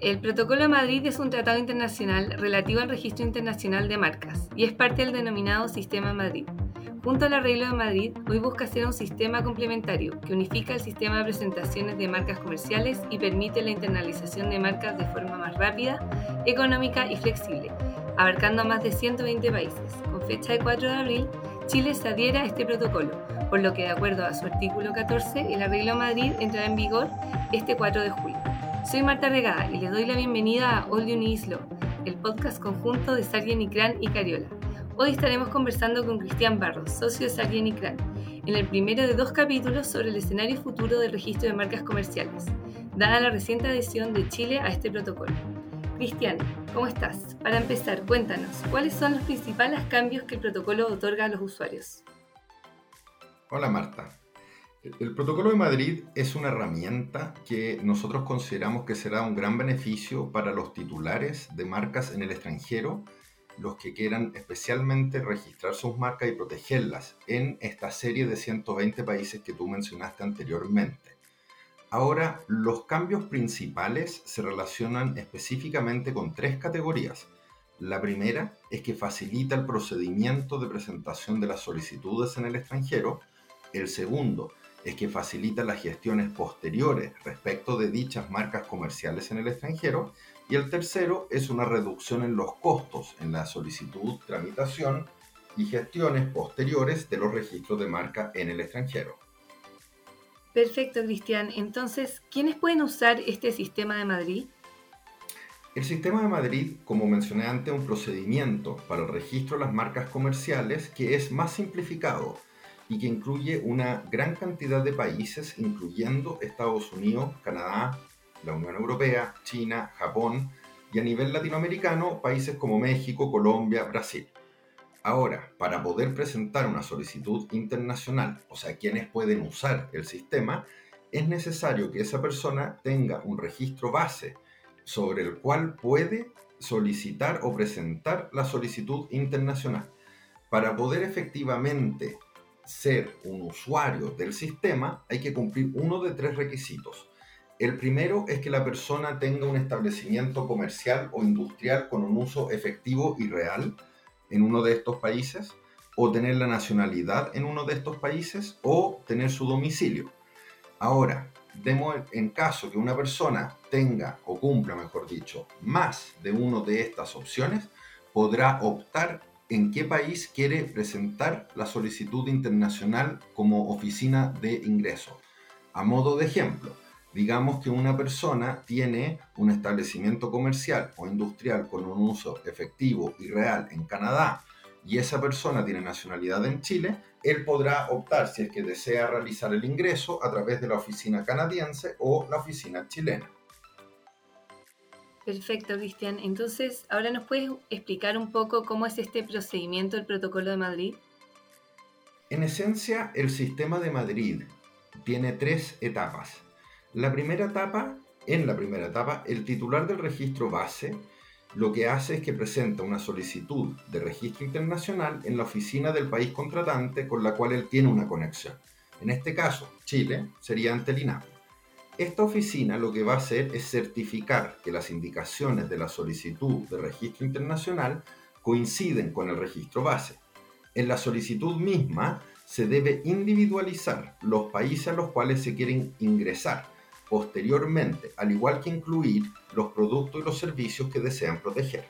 El Protocolo de Madrid es un tratado internacional relativo al registro internacional de marcas y es parte del denominado Sistema Madrid. Junto al arreglo de Madrid, hoy busca ser un sistema complementario que unifica el sistema de presentaciones de marcas comerciales y permite la internalización de marcas de forma más rápida, económica y flexible, abarcando a más de 120 países. Con fecha de 4 de abril, Chile se adhiere a este protocolo, por lo que de acuerdo a su artículo 14, el arreglo de Madrid entrará en vigor este 4 de julio. Soy Marta Regada y les doy la bienvenida a All You Need el podcast conjunto de Sargent y Cran y Cariola. Hoy estaremos conversando con Cristian Barros, socio de Sargent y Cran, en el primero de dos capítulos sobre el escenario futuro del registro de marcas comerciales, dada la reciente adhesión de Chile a este protocolo. Cristian, ¿cómo estás? Para empezar, cuéntanos, ¿cuáles son los principales cambios que el protocolo otorga a los usuarios? Hola Marta. El protocolo de Madrid es una herramienta que nosotros consideramos que será un gran beneficio para los titulares de marcas en el extranjero, los que quieran especialmente registrar sus marcas y protegerlas en esta serie de 120 países que tú mencionaste anteriormente. Ahora, los cambios principales se relacionan específicamente con tres categorías. La primera es que facilita el procedimiento de presentación de las solicitudes en el extranjero. El segundo es que facilita las gestiones posteriores respecto de dichas marcas comerciales en el extranjero. Y el tercero es una reducción en los costos en la solicitud, tramitación y gestiones posteriores de los registros de marca en el extranjero. Perfecto, Cristian. Entonces, ¿quiénes pueden usar este sistema de Madrid? El sistema de Madrid, como mencioné antes, es un procedimiento para el registro de las marcas comerciales que es más simplificado y que incluye una gran cantidad de países, incluyendo Estados Unidos, Canadá, la Unión Europea, China, Japón y a nivel latinoamericano países como México, Colombia, Brasil. Ahora, para poder presentar una solicitud internacional, o sea, quienes pueden usar el sistema, es necesario que esa persona tenga un registro base sobre el cual puede solicitar o presentar la solicitud internacional. Para poder efectivamente ser un usuario del sistema, hay que cumplir uno de tres requisitos. El primero es que la persona tenga un establecimiento comercial o industrial con un uso efectivo y real en uno de estos países, o tener la nacionalidad en uno de estos países, o tener su domicilio. Ahora, demos en caso que una persona tenga o cumpla, mejor dicho, más de uno de estas opciones, podrá optar en qué país quiere presentar la solicitud internacional como oficina de ingreso. A modo de ejemplo, digamos que una persona tiene un establecimiento comercial o industrial con un uso efectivo y real en Canadá y esa persona tiene nacionalidad en Chile, él podrá optar si es que desea realizar el ingreso a través de la oficina canadiense o la oficina chilena. Perfecto, Cristian. Entonces, ahora nos puedes explicar un poco cómo es este procedimiento del Protocolo de Madrid. En esencia, el sistema de Madrid tiene tres etapas. La primera etapa, en la primera etapa, el titular del registro base lo que hace es que presenta una solicitud de registro internacional en la oficina del país contratante con la cual él tiene una conexión. En este caso, Chile sería ante el INAPI. Esta oficina lo que va a hacer es certificar que las indicaciones de la solicitud de registro internacional coinciden con el registro base. En la solicitud misma se debe individualizar los países a los cuales se quieren ingresar posteriormente, al igual que incluir los productos y los servicios que desean proteger.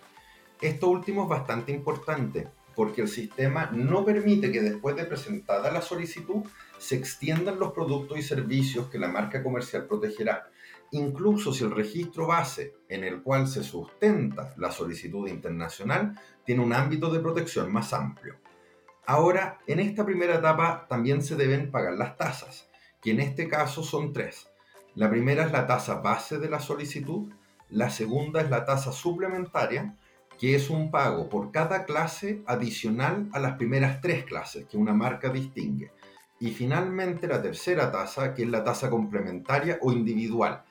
Esto último es bastante importante porque el sistema no permite que después de presentada la solicitud se extiendan los productos y servicios que la marca comercial protegerá, incluso si el registro base en el cual se sustenta la solicitud internacional tiene un ámbito de protección más amplio. Ahora, en esta primera etapa también se deben pagar las tasas, que en este caso son tres. La primera es la tasa base de la solicitud, la segunda es la tasa suplementaria, que es un pago por cada clase adicional a las primeras tres clases que una marca distingue. Y finalmente la tercera tasa, que es la tasa complementaria o individual.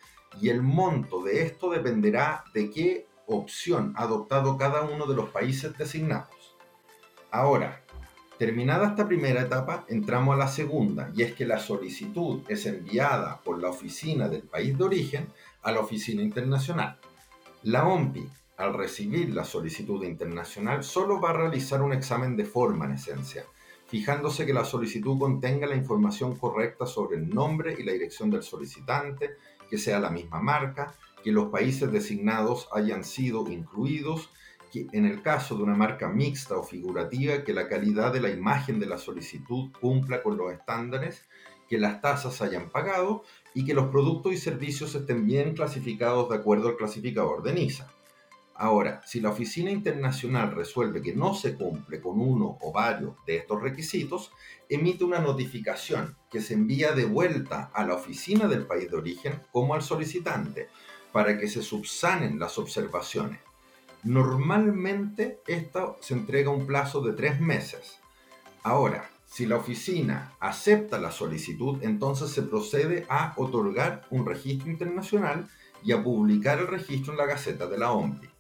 Y el monto de esto dependerá de qué opción adoptado cada uno de los países designados. Ahora, terminada esta primera etapa, entramos a la segunda, y es que la solicitud es enviada por la oficina del país de origen a la oficina internacional. La OMPI, al recibir la solicitud internacional, solo va a realizar un examen de forma en esencia, fijándose que la solicitud contenga la información correcta sobre el nombre y la dirección del solicitante, que sea la misma marca, que los países designados hayan sido incluidos, que en el caso de una marca mixta o figurativa, que la calidad de la imagen de la solicitud cumpla con los estándares, que las tasas hayan pagado y que los productos y servicios estén bien clasificados de acuerdo al clasificador de NISA. Ahora, si la oficina internacional resuelve que no se cumple con uno o varios de estos requisitos, emite una notificación que se envía de vuelta a la oficina del país de origen como al solicitante para que se subsanen las observaciones. Normalmente esto se entrega un plazo de tres meses. Ahora, si la oficina acepta la solicitud, entonces se procede a otorgar un registro internacional y a publicar el registro en la Gaceta de la OMPI.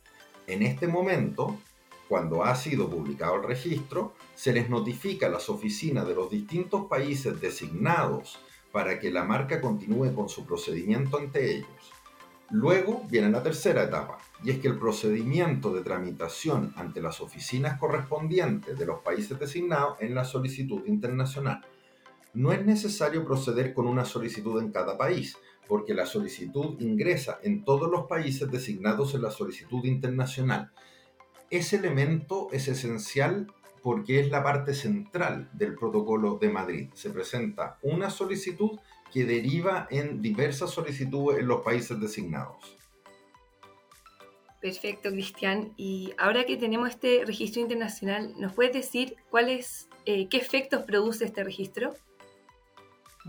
En este momento, cuando ha sido publicado el registro, se les notifica a las oficinas de los distintos países designados para que la marca continúe con su procedimiento ante ellos. Luego viene la tercera etapa, y es que el procedimiento de tramitación ante las oficinas correspondientes de los países designados en la solicitud internacional. No es necesario proceder con una solicitud en cada país, porque la solicitud ingresa en todos los países designados en la solicitud internacional. Ese elemento es esencial porque es la parte central del protocolo de Madrid. Se presenta una solicitud que deriva en diversas solicitudes en los países designados. Perfecto, Cristian. Y ahora que tenemos este registro internacional, ¿nos puedes decir cuáles, eh, qué efectos produce este registro?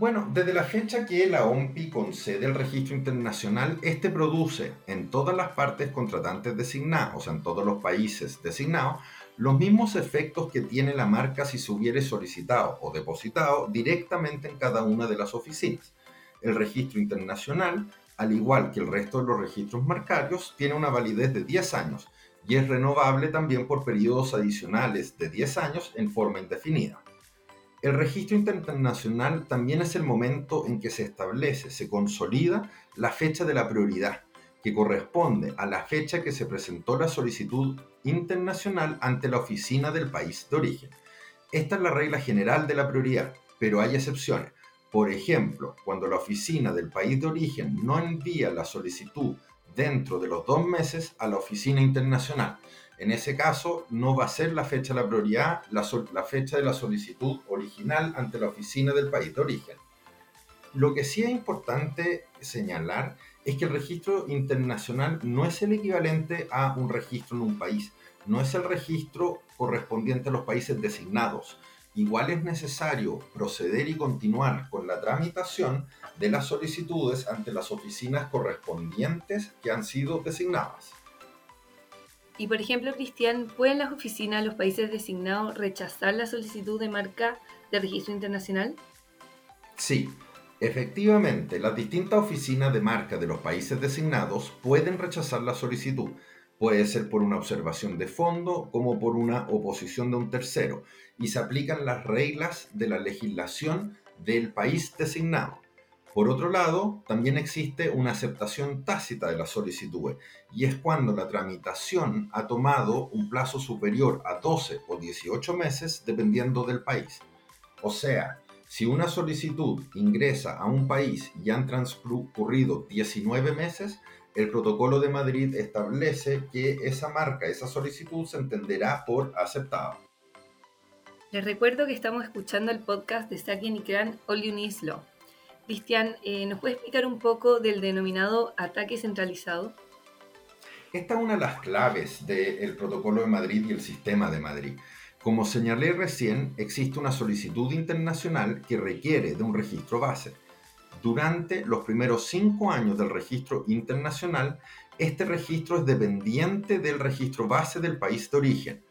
Bueno, desde la fecha que la OMPI concede el registro internacional, este produce en todas las partes contratantes designadas, o sea, en todos los países designados, los mismos efectos que tiene la marca si se hubiere solicitado o depositado directamente en cada una de las oficinas. El registro internacional, al igual que el resto de los registros marcarios, tiene una validez de 10 años y es renovable también por periodos adicionales de 10 años en forma indefinida. El registro internacional también es el momento en que se establece, se consolida la fecha de la prioridad, que corresponde a la fecha que se presentó la solicitud internacional ante la oficina del país de origen. Esta es la regla general de la prioridad, pero hay excepciones. Por ejemplo, cuando la oficina del país de origen no envía la solicitud dentro de los dos meses a la oficina internacional. En ese caso, no va a ser la fecha de la prioridad la, fecha de la solicitud original ante la oficina del país de origen. Lo que sí es importante señalar es que el registro internacional no es el equivalente a un registro en un país, no es el registro correspondiente a los países designados. Igual es necesario proceder y continuar con la tramitación de las solicitudes ante las oficinas correspondientes que han sido designadas. Y por ejemplo, Cristian, ¿pueden las oficinas de los países designados rechazar la solicitud de marca de registro internacional? Sí, Efectivamente, las distintas oficinas de marca de los países designados pueden rechazar la solicitud. Puede ser por una observación de fondo como por una oposición de un tercero y se aplican las reglas de la legislación del país designado. Por otro lado, también existe una aceptación tácita de la solicitud y es cuando la tramitación ha tomado un plazo superior a 12 o 18 meses dependiendo del país. O sea, si una solicitud ingresa a un país y han transcurrido 19 meses, el protocolo de Madrid establece que esa marca, esa solicitud se entenderá por aceptada. Les recuerdo que estamos escuchando el podcast de Saki Nikran All You Law. Cristian, eh, ¿nos puede explicar un poco del denominado ataque centralizado? Esta es una de las claves del protocolo de Madrid y el sistema de Madrid. Como señalé recién, existe una solicitud internacional que requiere de un registro base. Durante los primeros cinco años del registro internacional, este registro es dependiente del registro base del país de origen.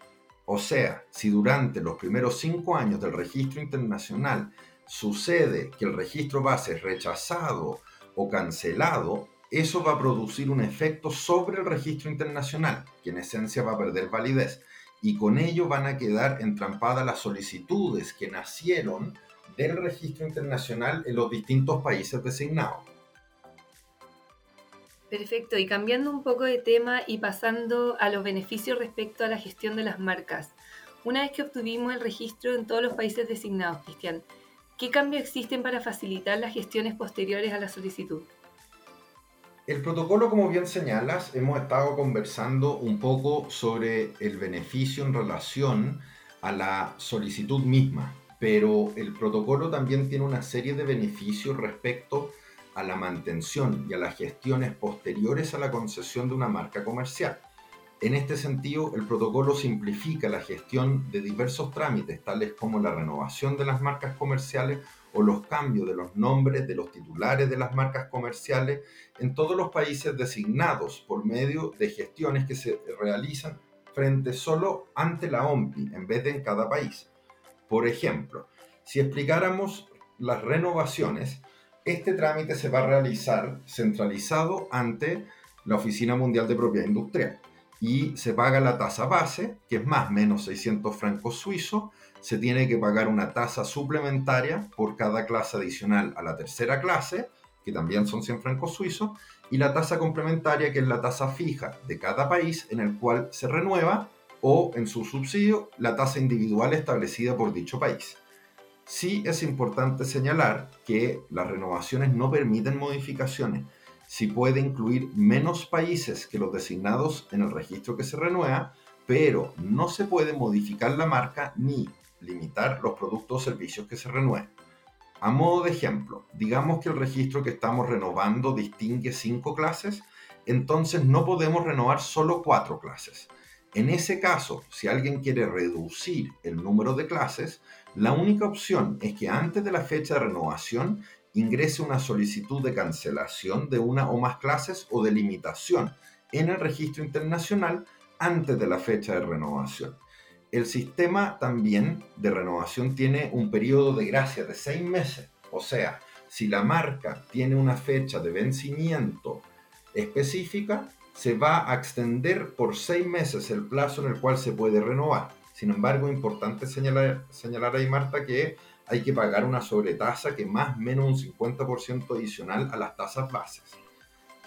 O sea, si durante los primeros cinco años del registro internacional sucede que el registro base es rechazado o cancelado, eso va a producir un efecto sobre el registro internacional, que en esencia va a perder validez y con ello van a quedar entrampadas las solicitudes que nacieron del registro internacional en los distintos países designados. Perfecto, y cambiando un poco de tema y pasando a los beneficios respecto a la gestión de las marcas. Una vez que obtuvimos el registro en todos los países designados, Cristian, ¿qué cambios existen para facilitar las gestiones posteriores a la solicitud? El protocolo, como bien señalas, hemos estado conversando un poco sobre el beneficio en relación a la solicitud misma, pero el protocolo también tiene una serie de beneficios respecto a la mantención y a las gestiones posteriores a la concesión de una marca comercial. En este sentido, el protocolo simplifica la gestión de diversos trámites, tales como la renovación de las marcas comerciales o los cambios de los nombres de los titulares de las marcas comerciales en todos los países designados por medio de gestiones que se realizan frente solo ante la OMPI en vez de en cada país. Por ejemplo, si explicáramos las renovaciones, este trámite se va a realizar centralizado ante la Oficina Mundial de Propiedad Industrial y se paga la tasa base, que es más menos 600 francos suizos, se tiene que pagar una tasa suplementaria por cada clase adicional a la tercera clase, que también son 100 francos suizos, y la tasa complementaria, que es la tasa fija de cada país en el cual se renueva, o en su subsidio, la tasa individual establecida por dicho país. Sí es importante señalar que las renovaciones no permiten modificaciones. Si puede incluir menos países que los designados en el registro que se renueva, pero no se puede modificar la marca ni limitar los productos o servicios que se renueven. A modo de ejemplo, digamos que el registro que estamos renovando distingue cinco clases, entonces no podemos renovar solo cuatro clases. En ese caso, si alguien quiere reducir el número de clases, la única opción es que antes de la fecha de renovación ingrese una solicitud de cancelación de una o más clases o de limitación en el registro internacional antes de la fecha de renovación. El sistema también de renovación tiene un periodo de gracia de seis meses, o sea, si la marca tiene una fecha de vencimiento específica, se va a extender por seis meses el plazo en el cual se puede renovar. Sin embargo, importante señalar, señalar ahí, Marta, que hay que pagar una sobretasa que más o menos un 50% adicional a las tasas bases.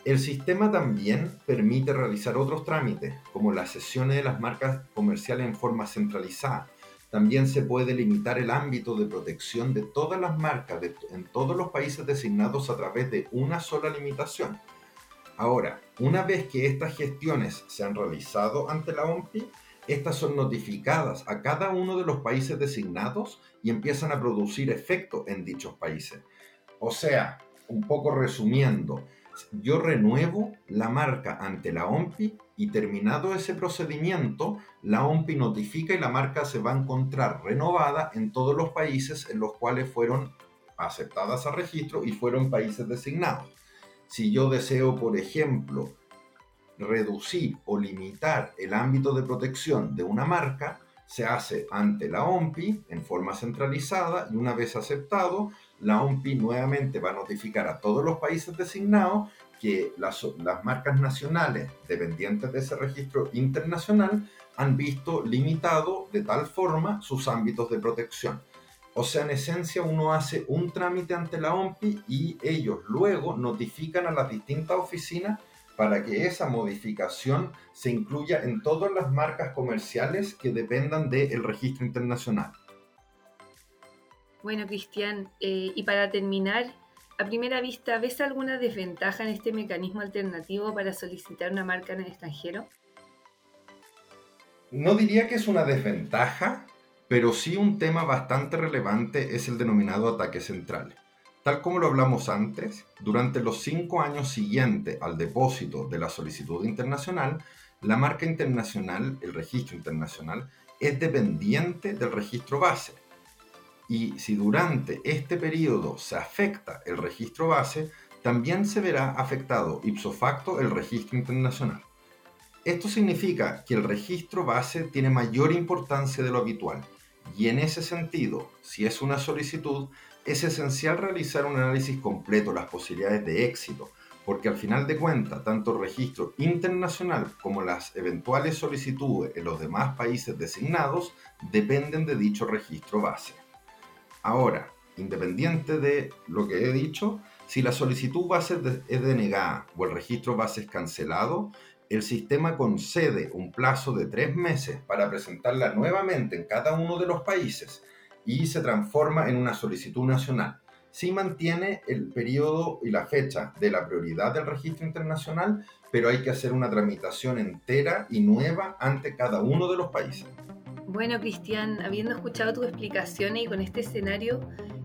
El sistema también permite realizar otros trámites, como las sesiones de las marcas comerciales en forma centralizada. También se puede limitar el ámbito de protección de todas las marcas en todos los países designados a través de una sola limitación. Ahora, una vez que estas gestiones se han realizado ante la OMPI, estas son notificadas a cada uno de los países designados y empiezan a producir efecto en dichos países. O sea, un poco resumiendo, yo renuevo la marca ante la OMPI y terminado ese procedimiento, la OMPI notifica y la marca se va a encontrar renovada en todos los países en los cuales fueron aceptadas a registro y fueron países designados. Si yo deseo, por ejemplo, reducir o limitar el ámbito de protección de una marca se hace ante la OMPI en forma centralizada y una vez aceptado, la OMPI nuevamente va a notificar a todos los países designados que las, marcas nacionales dependientes de ese registro internacional han visto limitado de tal forma sus ámbitos de protección. O sea, en esencia uno hace un trámite ante la OMPI y ellos luego notifican a las distintas oficinas para que esa modificación se incluya en todas las marcas comerciales que dependan del registro internacional. Bueno, Cristian, eh, y para terminar, a primera vista, ¿ves alguna desventaja en este mecanismo alternativo para solicitar una marca en el extranjero? No diría que es una desventaja, pero sí un tema bastante relevante es el denominado ataque central. Tal como lo hablamos antes, durante los cinco años siguientes al depósito de la solicitud internacional, la marca internacional, el registro internacional, es dependiente del registro base. Y si durante este periodo se afecta el registro base, también se verá afectado ipso facto el registro internacional. Esto significa que el registro base tiene mayor importancia de lo habitual y en ese sentido, si es una solicitud, es esencial realizar un análisis completo de las posibilidades de éxito, porque al final de cuentas, tanto el registro internacional como las eventuales solicitudes en los demás países designados dependen de dicho registro base. Ahora, independiente de lo que he dicho, Si la solicitud base es denegada o el registro base es cancelado, el sistema concede un plazo de tres meses para presentarla nuevamente en cada uno de los países y se transforma en una solicitud nacional. Sí mantiene el periodo y la fecha de la prioridad del registro internacional, pero hay que hacer una tramitación entera y nueva ante cada uno de los países. Bueno, Cristian, habiendo escuchado tus explicaciones y con este escenario,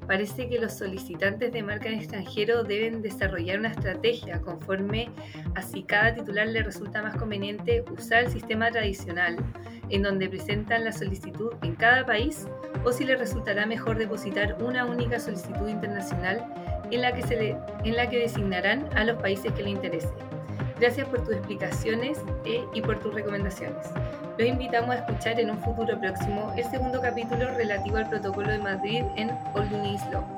parece que los solicitantes de marca en extranjero deben desarrollar una estrategia conforme a si cada titular le resulta más conveniente usar el sistema tradicional, en donde presentan la solicitud en cada país, o si le resultará mejor depositar una única solicitud internacional en la que, se le, en la que designarán a los países que le interese. Gracias por tus explicaciones eh, y por tus recomendaciones. Los invitamos a escuchar en un futuro próximo el segundo capítulo relativo al protocolo de Madrid en Law.